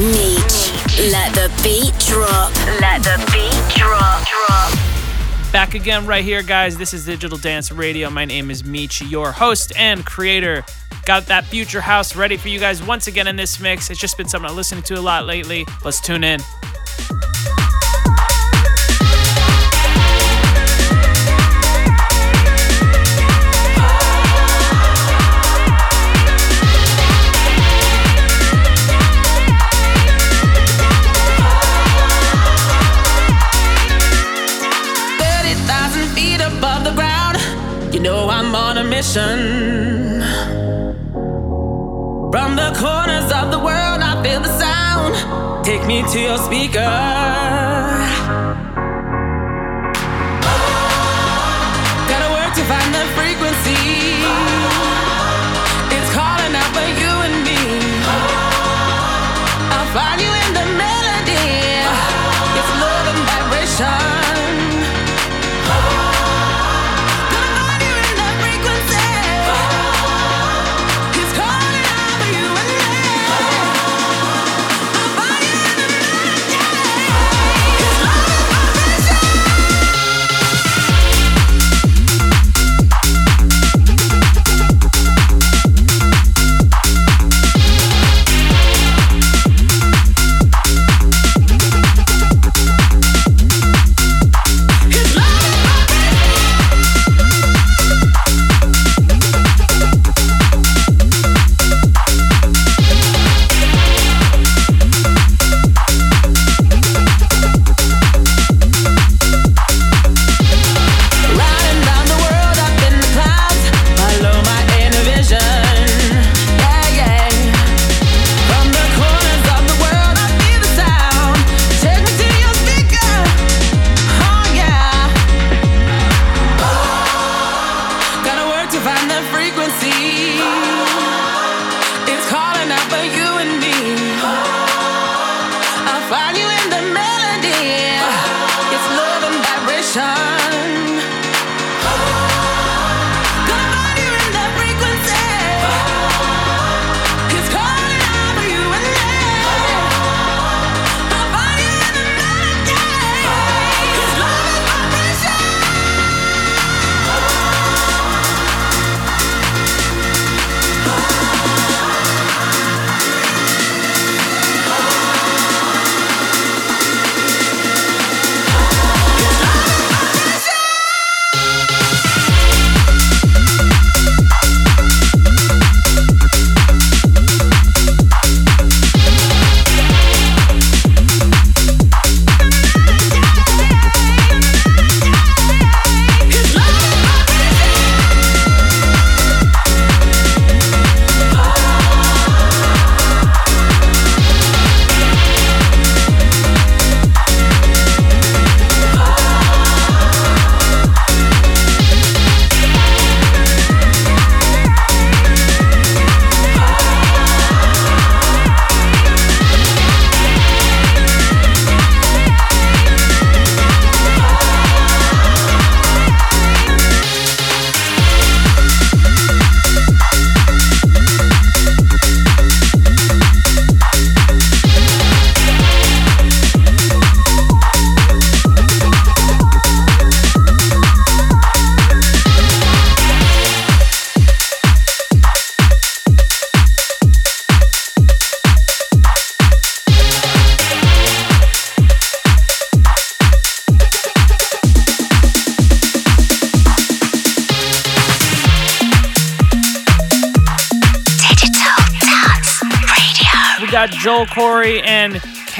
Let the beat drop. Let the beat drop. drop. Back again, right here, guys. This is Digital Dance Radio. My name is Meech, your host and creator. Got that future house ready for you guys once again in this mix. It's just been something I'm listening to a lot lately. Let's tune in. From the corners of the world, I feel the sound. Take me to your speaker.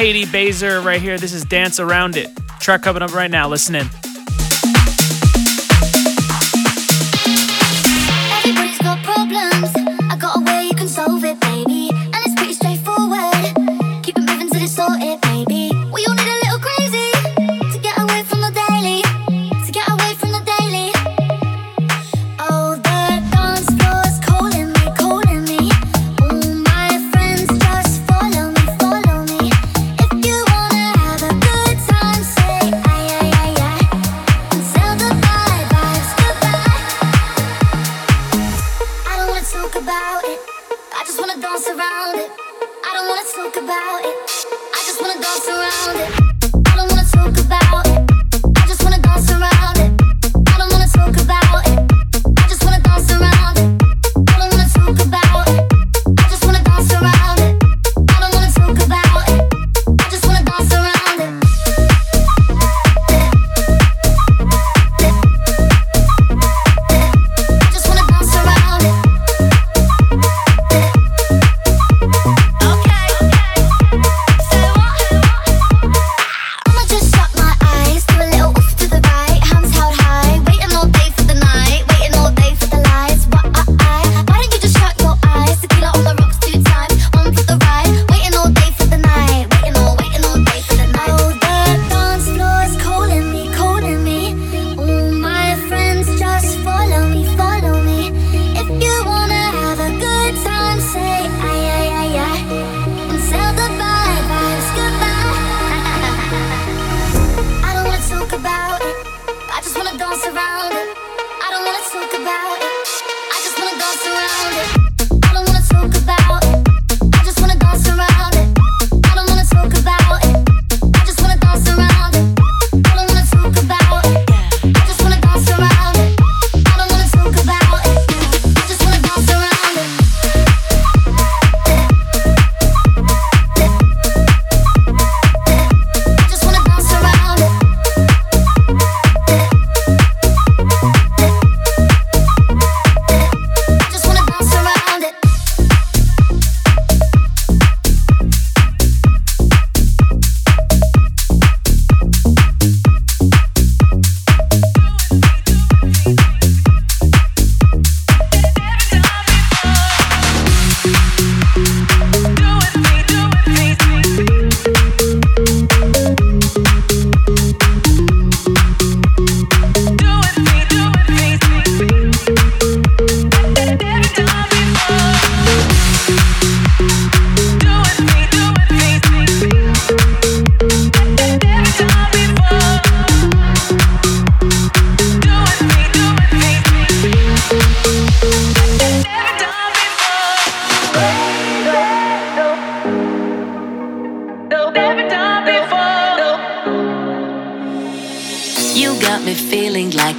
Katie Baser right here. This is Dance Around It. Track coming up right now. Listen in.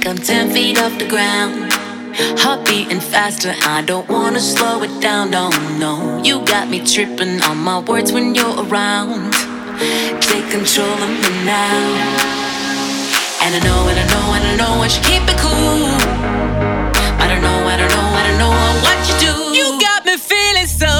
like I'm 10 feet off the ground. Heart beating faster, I don't wanna slow it down, no, no. You got me tripping on my words when you're around. Take control of me now. And I know, and I know, and I know I should keep it cool. I don't know, I don't know, I don't know what you do. You got me feeling so.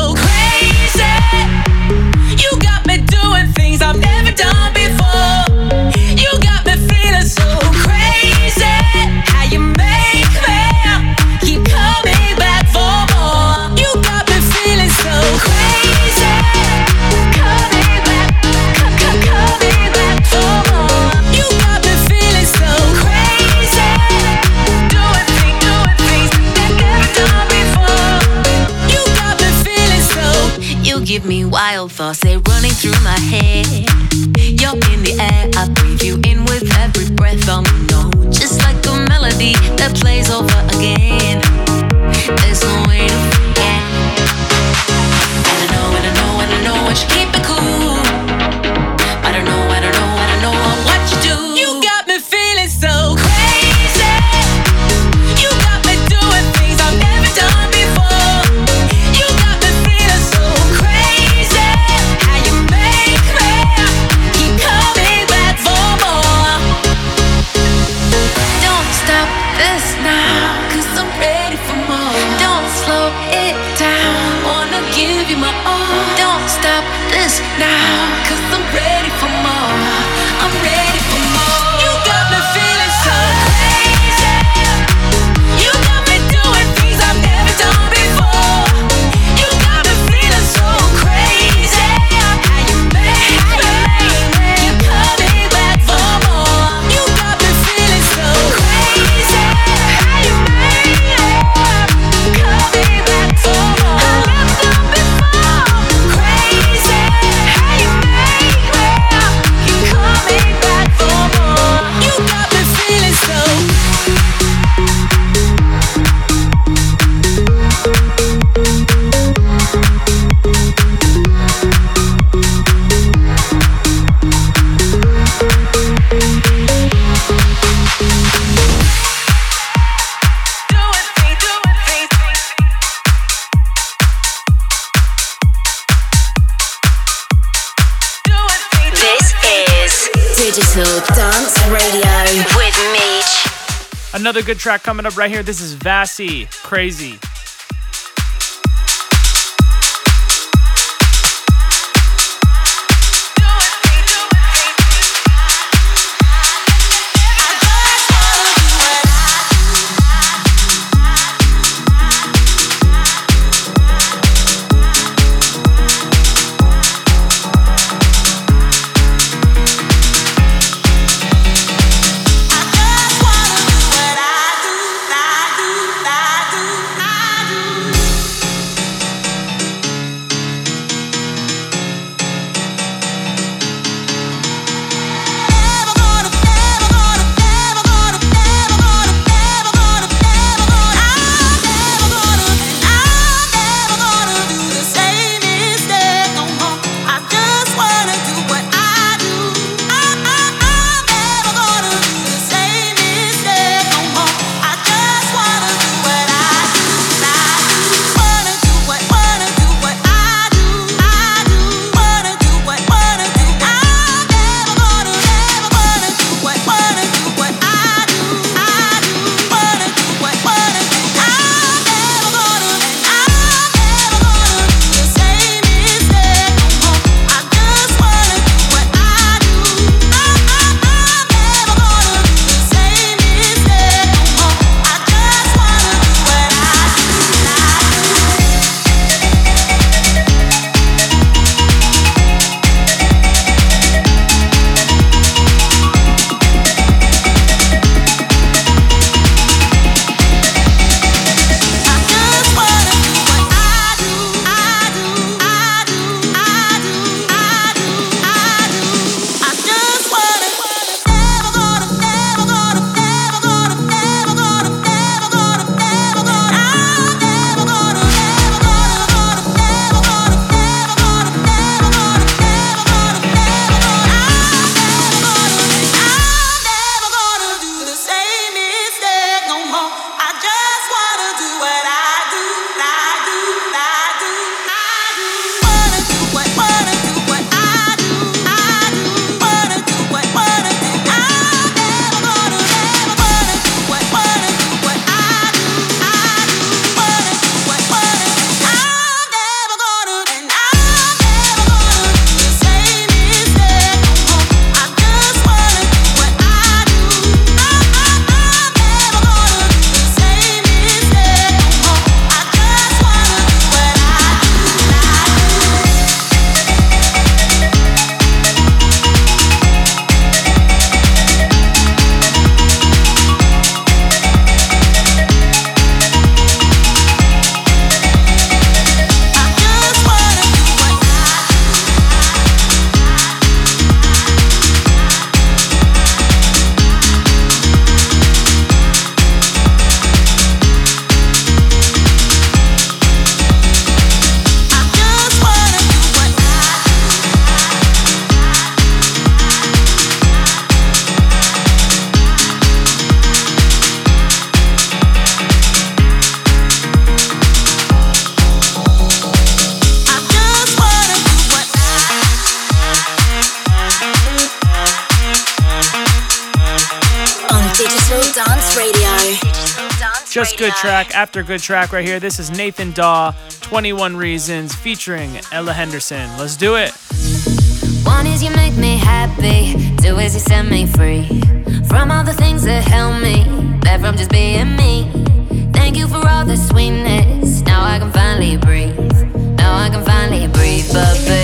thoughts, they running through my head. You're in the air, I breathe you in with every breath. I'm known just like a melody that plays over again. Another good track coming up right here. This is Vassy, Crazy. After good track right here. This is Nathan Dawe, 21 Reasons, featuring Ella Henderson. Let's do it. One is you make me happy, two is you set me free from all the things that held me back from just being me. Thank you for all the sweetness. Now I can finally breathe. Now I can finally breathe, but baby,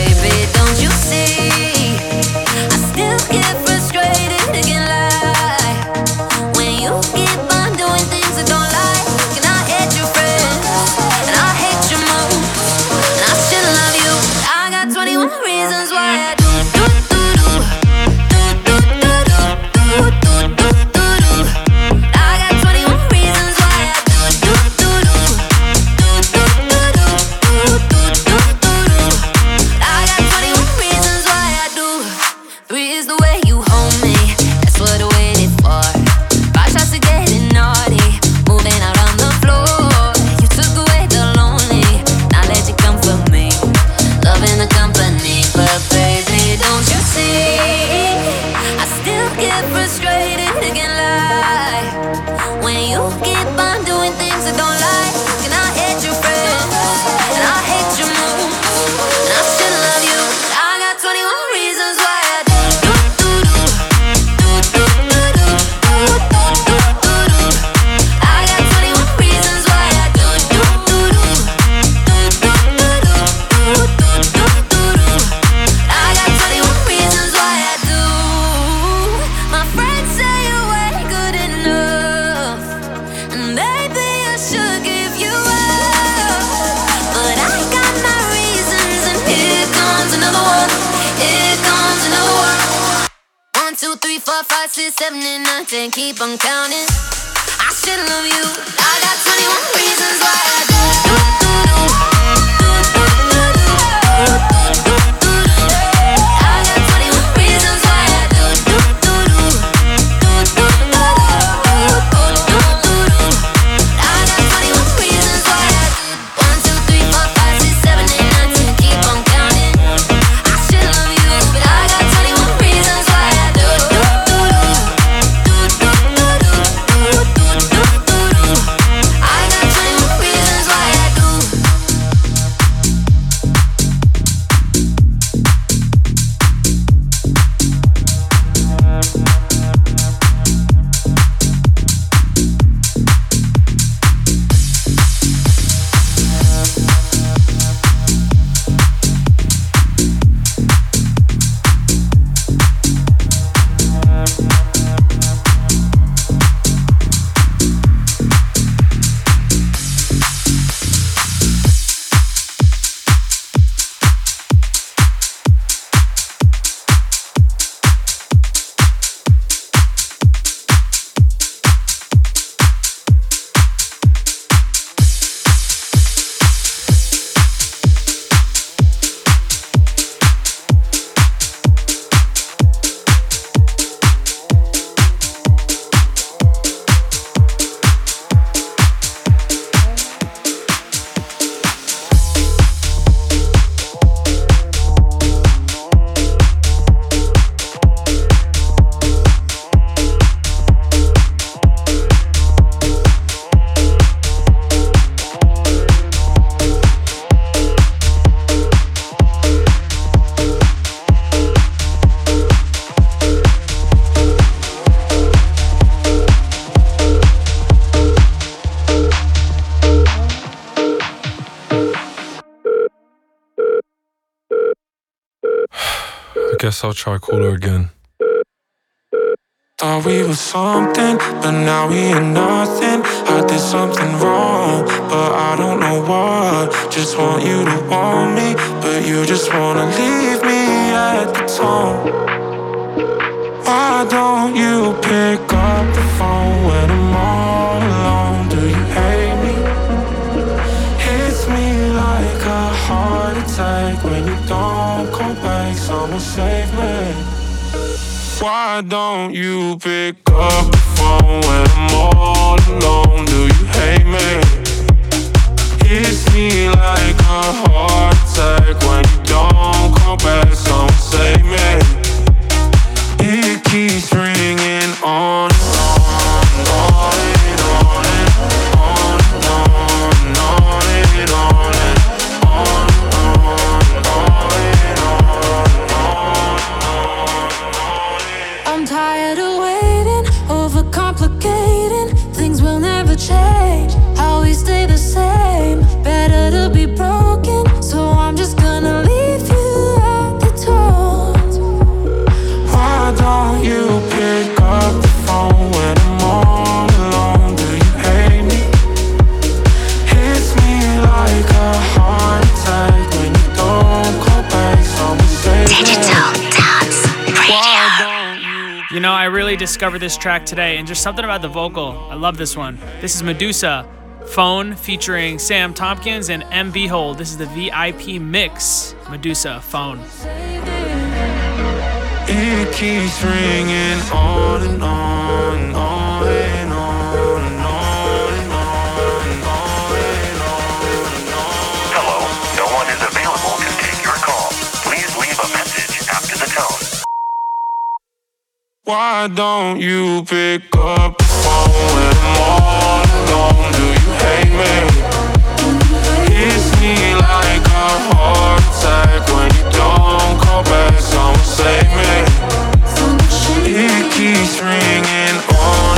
cooler again. Thought we were something, but now we are nothing. I did something wrong, but I don't know what. Just want you to want me, but you just wanna leave me at the tone. Why don't you pick up the phone when I'm all alone? Do you hate me? Hits me like a heart attack when you don't back. Someone save me. Why don't you pick up the phone when I'm all alone? Do you hate me? Hits me like a heart attack when you don't call back. Someone save me. It keeps ringing on and on, discovered this track today, and just something about the vocal. I love this one. This is Meduza, Phone, featuring Sam Tompkins and Em Beihold. This is the VIP mix. Meduza, Phone. It keeps ringing on and on Why don't you pick up the phone when I'm all alone? Do you hate me? Hits me like a heart attack when you don't call back. Someone save me. It keeps ringing on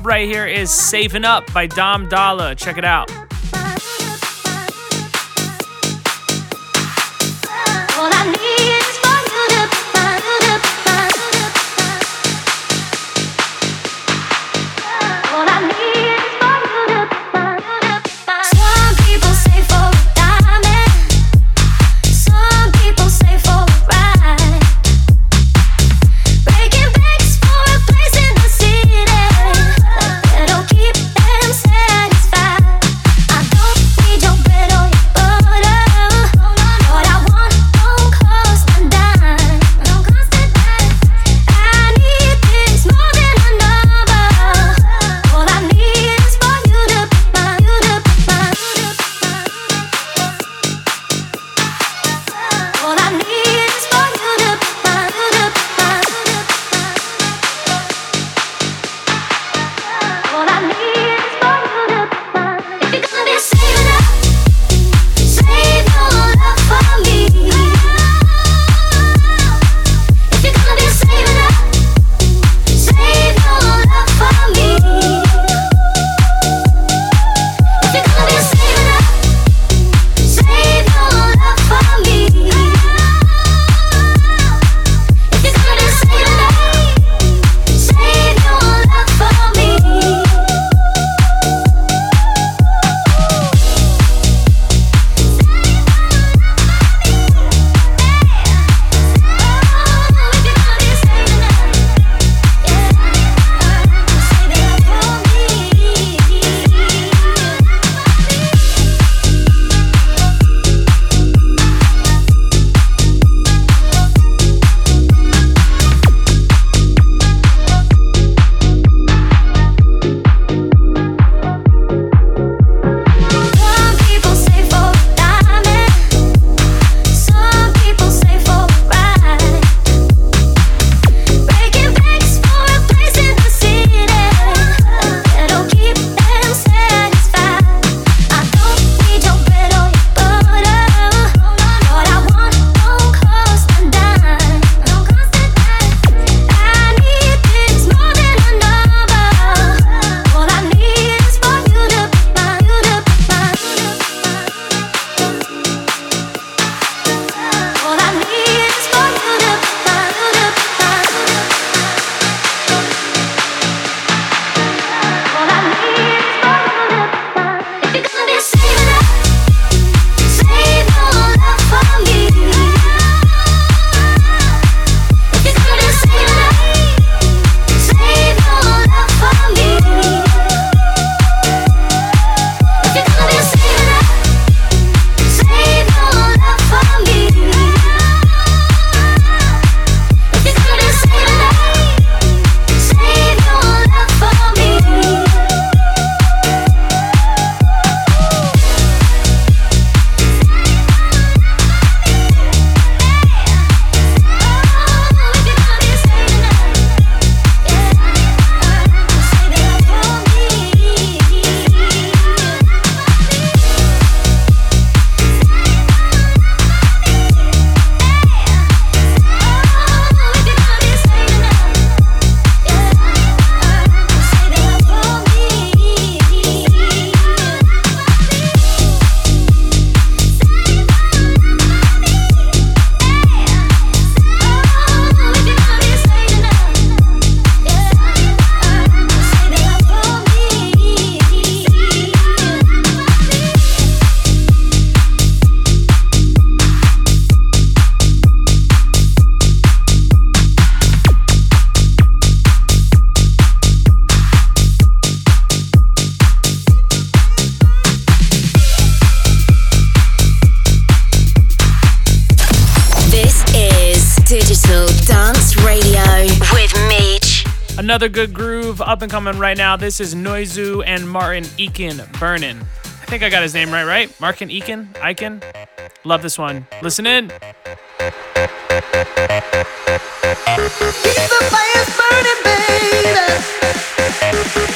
up right here is Saving Up by Dom Dolla. Check it out. Another good groove up and coming right now. This is Noizu and Martin Eakin Burnin'. I think I got his name right, right? Martin Eakin? Eakin? Love this one. Listen in. Keep the burning, baby.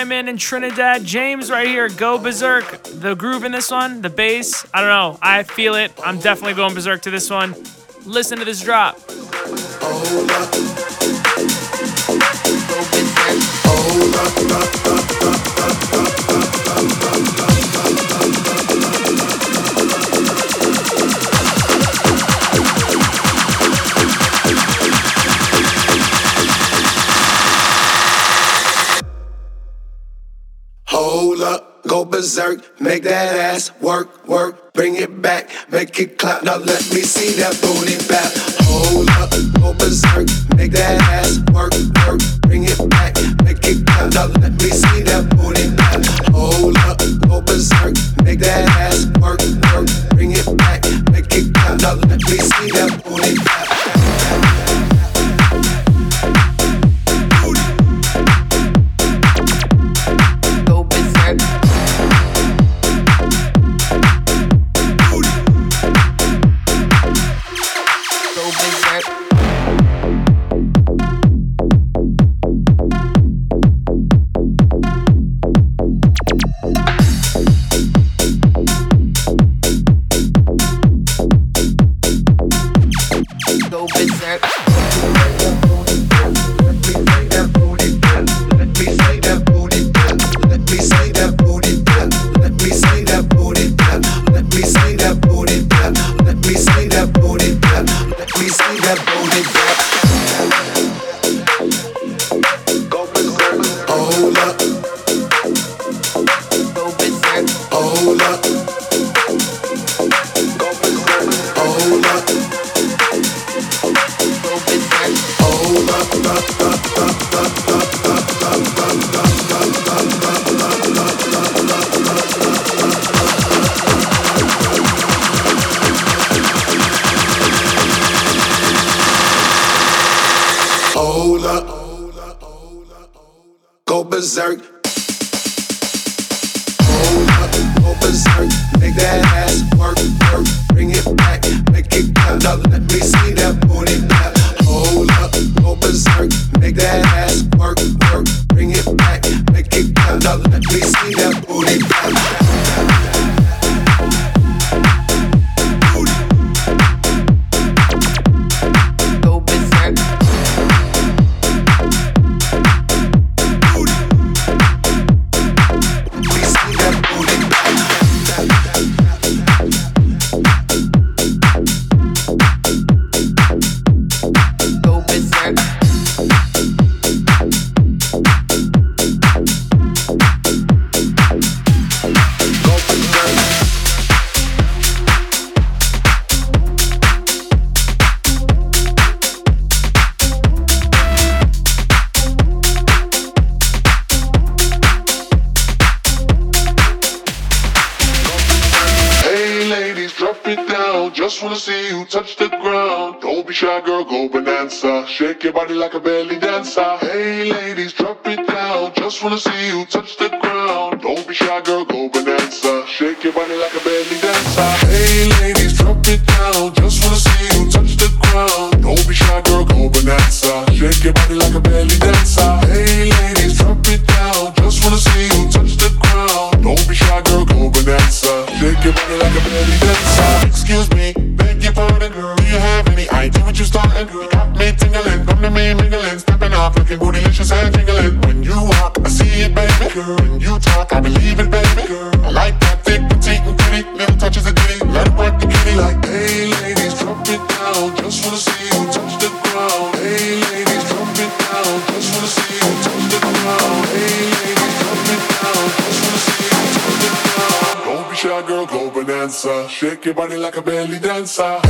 Diamond and Trinidad James right here. Go berserk. The groove in this one, the bass. I don't know. I feel it. I'm definitely going berserk to this one. Listen to this drop. Oh, berserk. Make that ass work, work. Bring it back, make it clap. Now let me see that booty bap. Bye. like a rock your body like a belly dancer.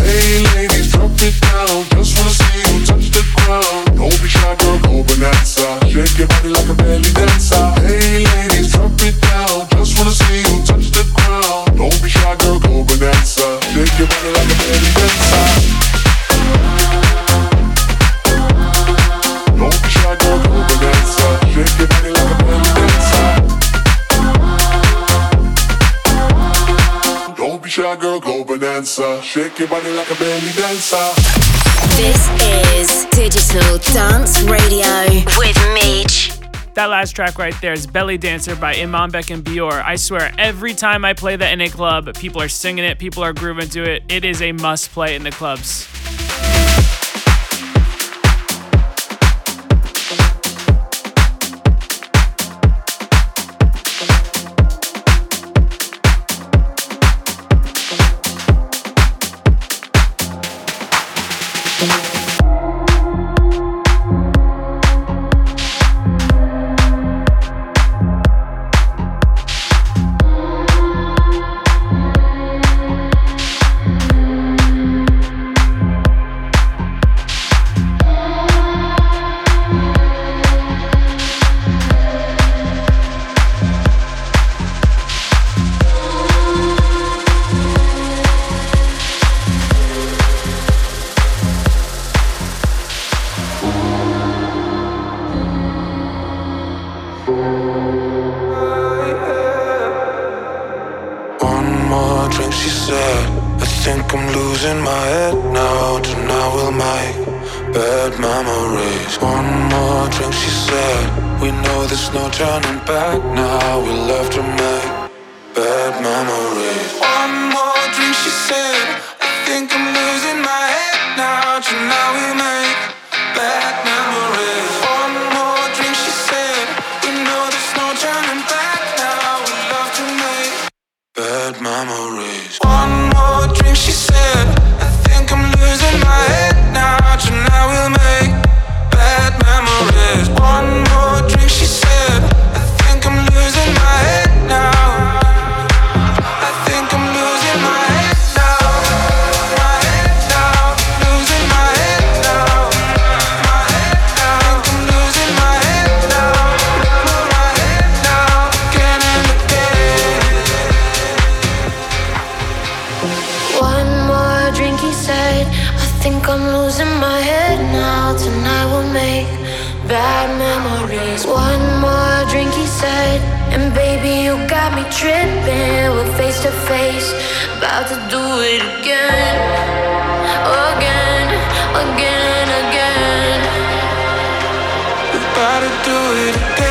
Shake your body like a belly dancer. This is Digital Dance Radio with Meech. That last track right there is Belly Dancer by Imanbek and BYOR. I swear, every time I play that in a club, people are singing it, people are grooving to it. It is a must play in the clubs. place, about to do it again, again, again, again. About to do it again.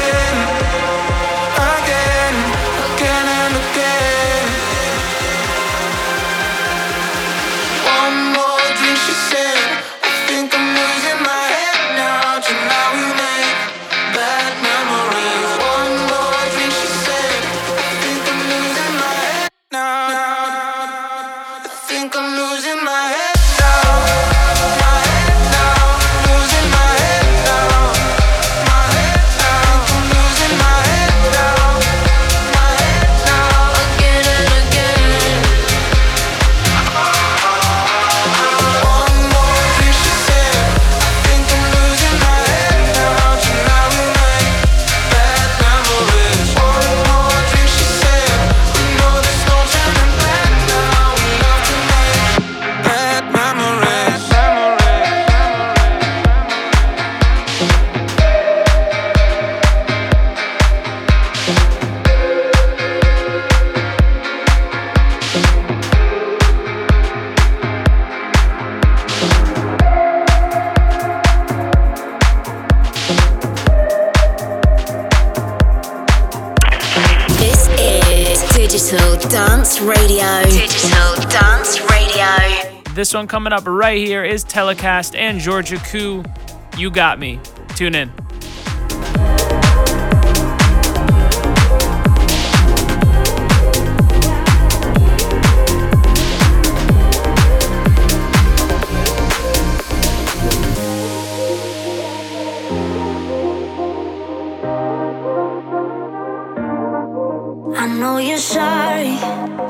This one coming up right here is TELYKAST and Georgia Ku. You got me. Tune in. I know you're sorry.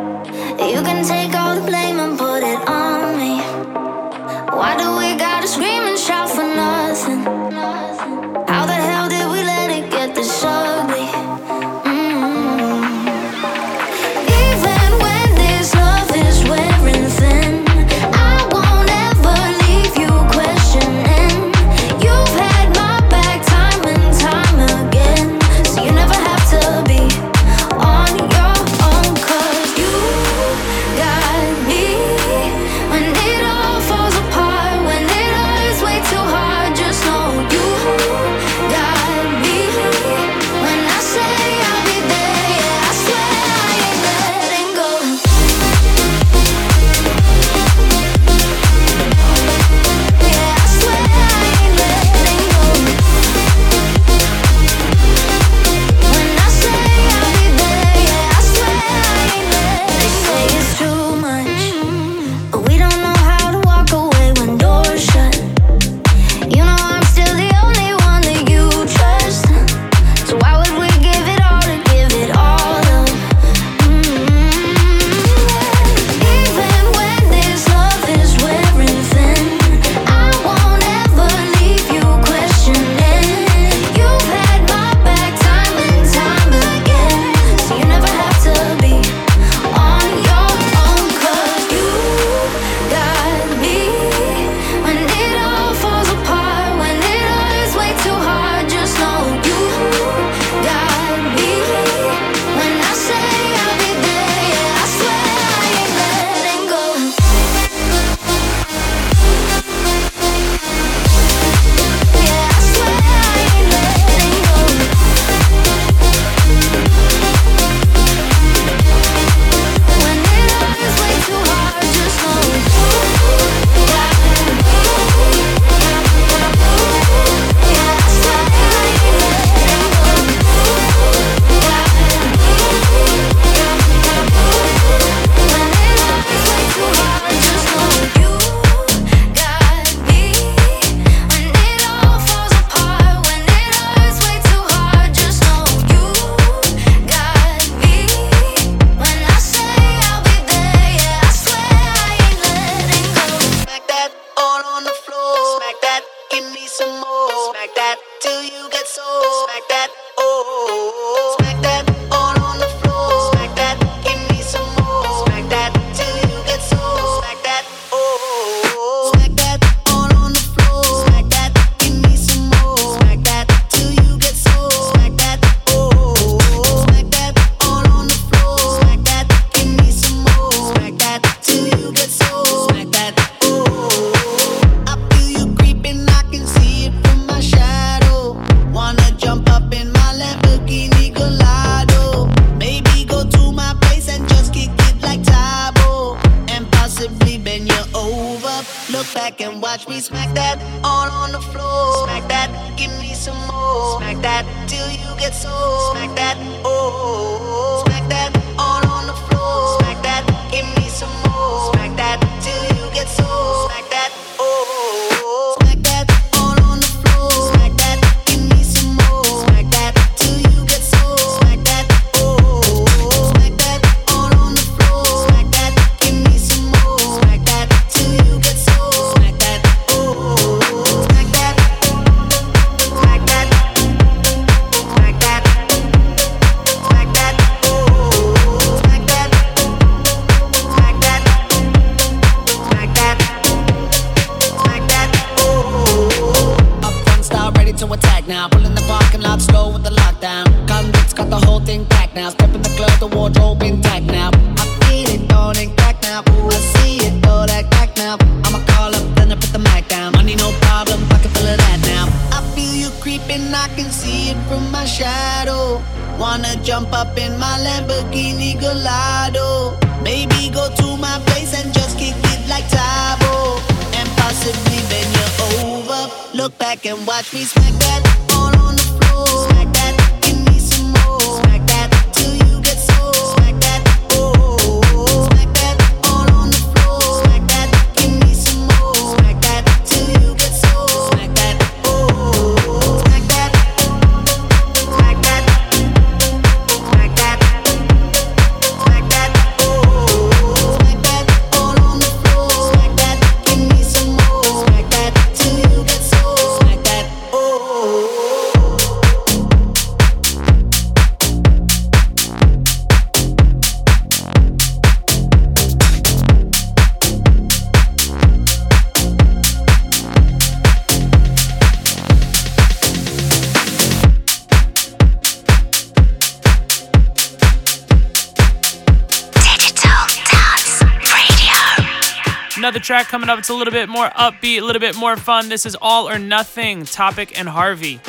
up, it's a little bit more upbeat, a little bit more fun. This is All or Nothing, Topic and Harvey.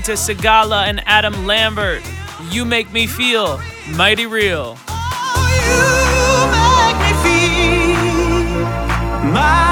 listening to Sigala and Adam Lambert. You make me feel mighty real. Oh,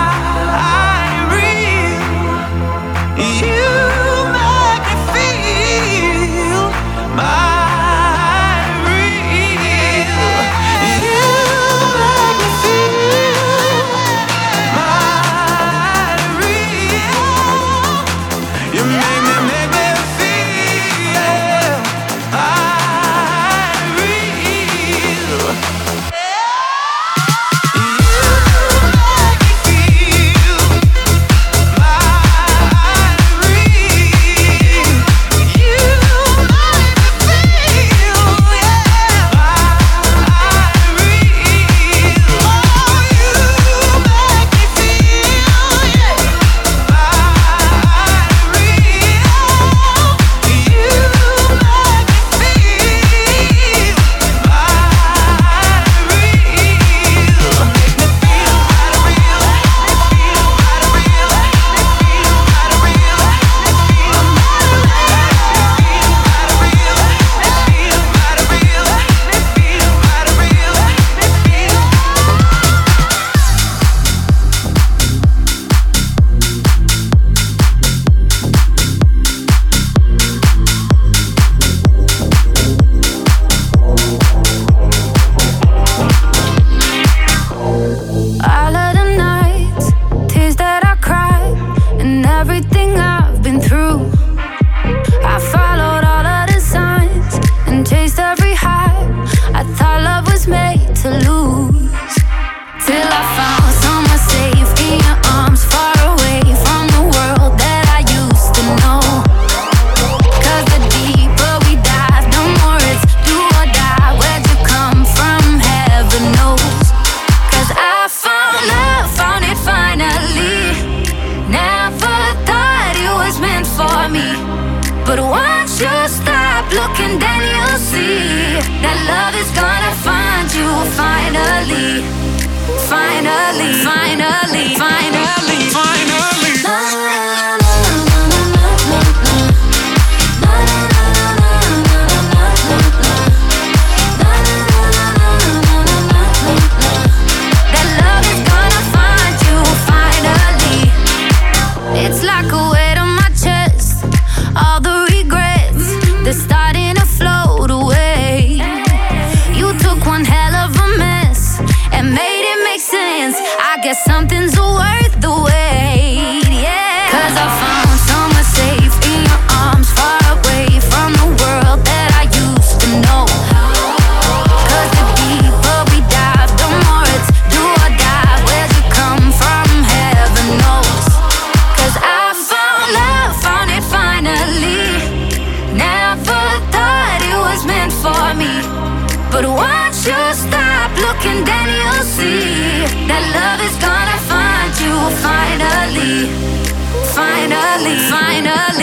finally, finally.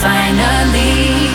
finally.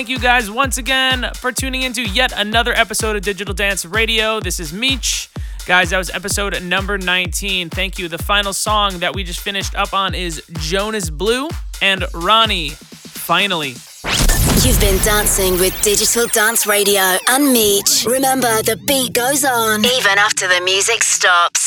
thank you guys once again for tuning into yet another episode of Digital Dance Radio. This is Meech. Guys, that was episode number 19. Thank you. The final song that we just finished up on is Jonas Blue and RANI. Finally. You've been dancing with Digital Dance Radio and Meech. Remember, the beat goes on even after the music stops.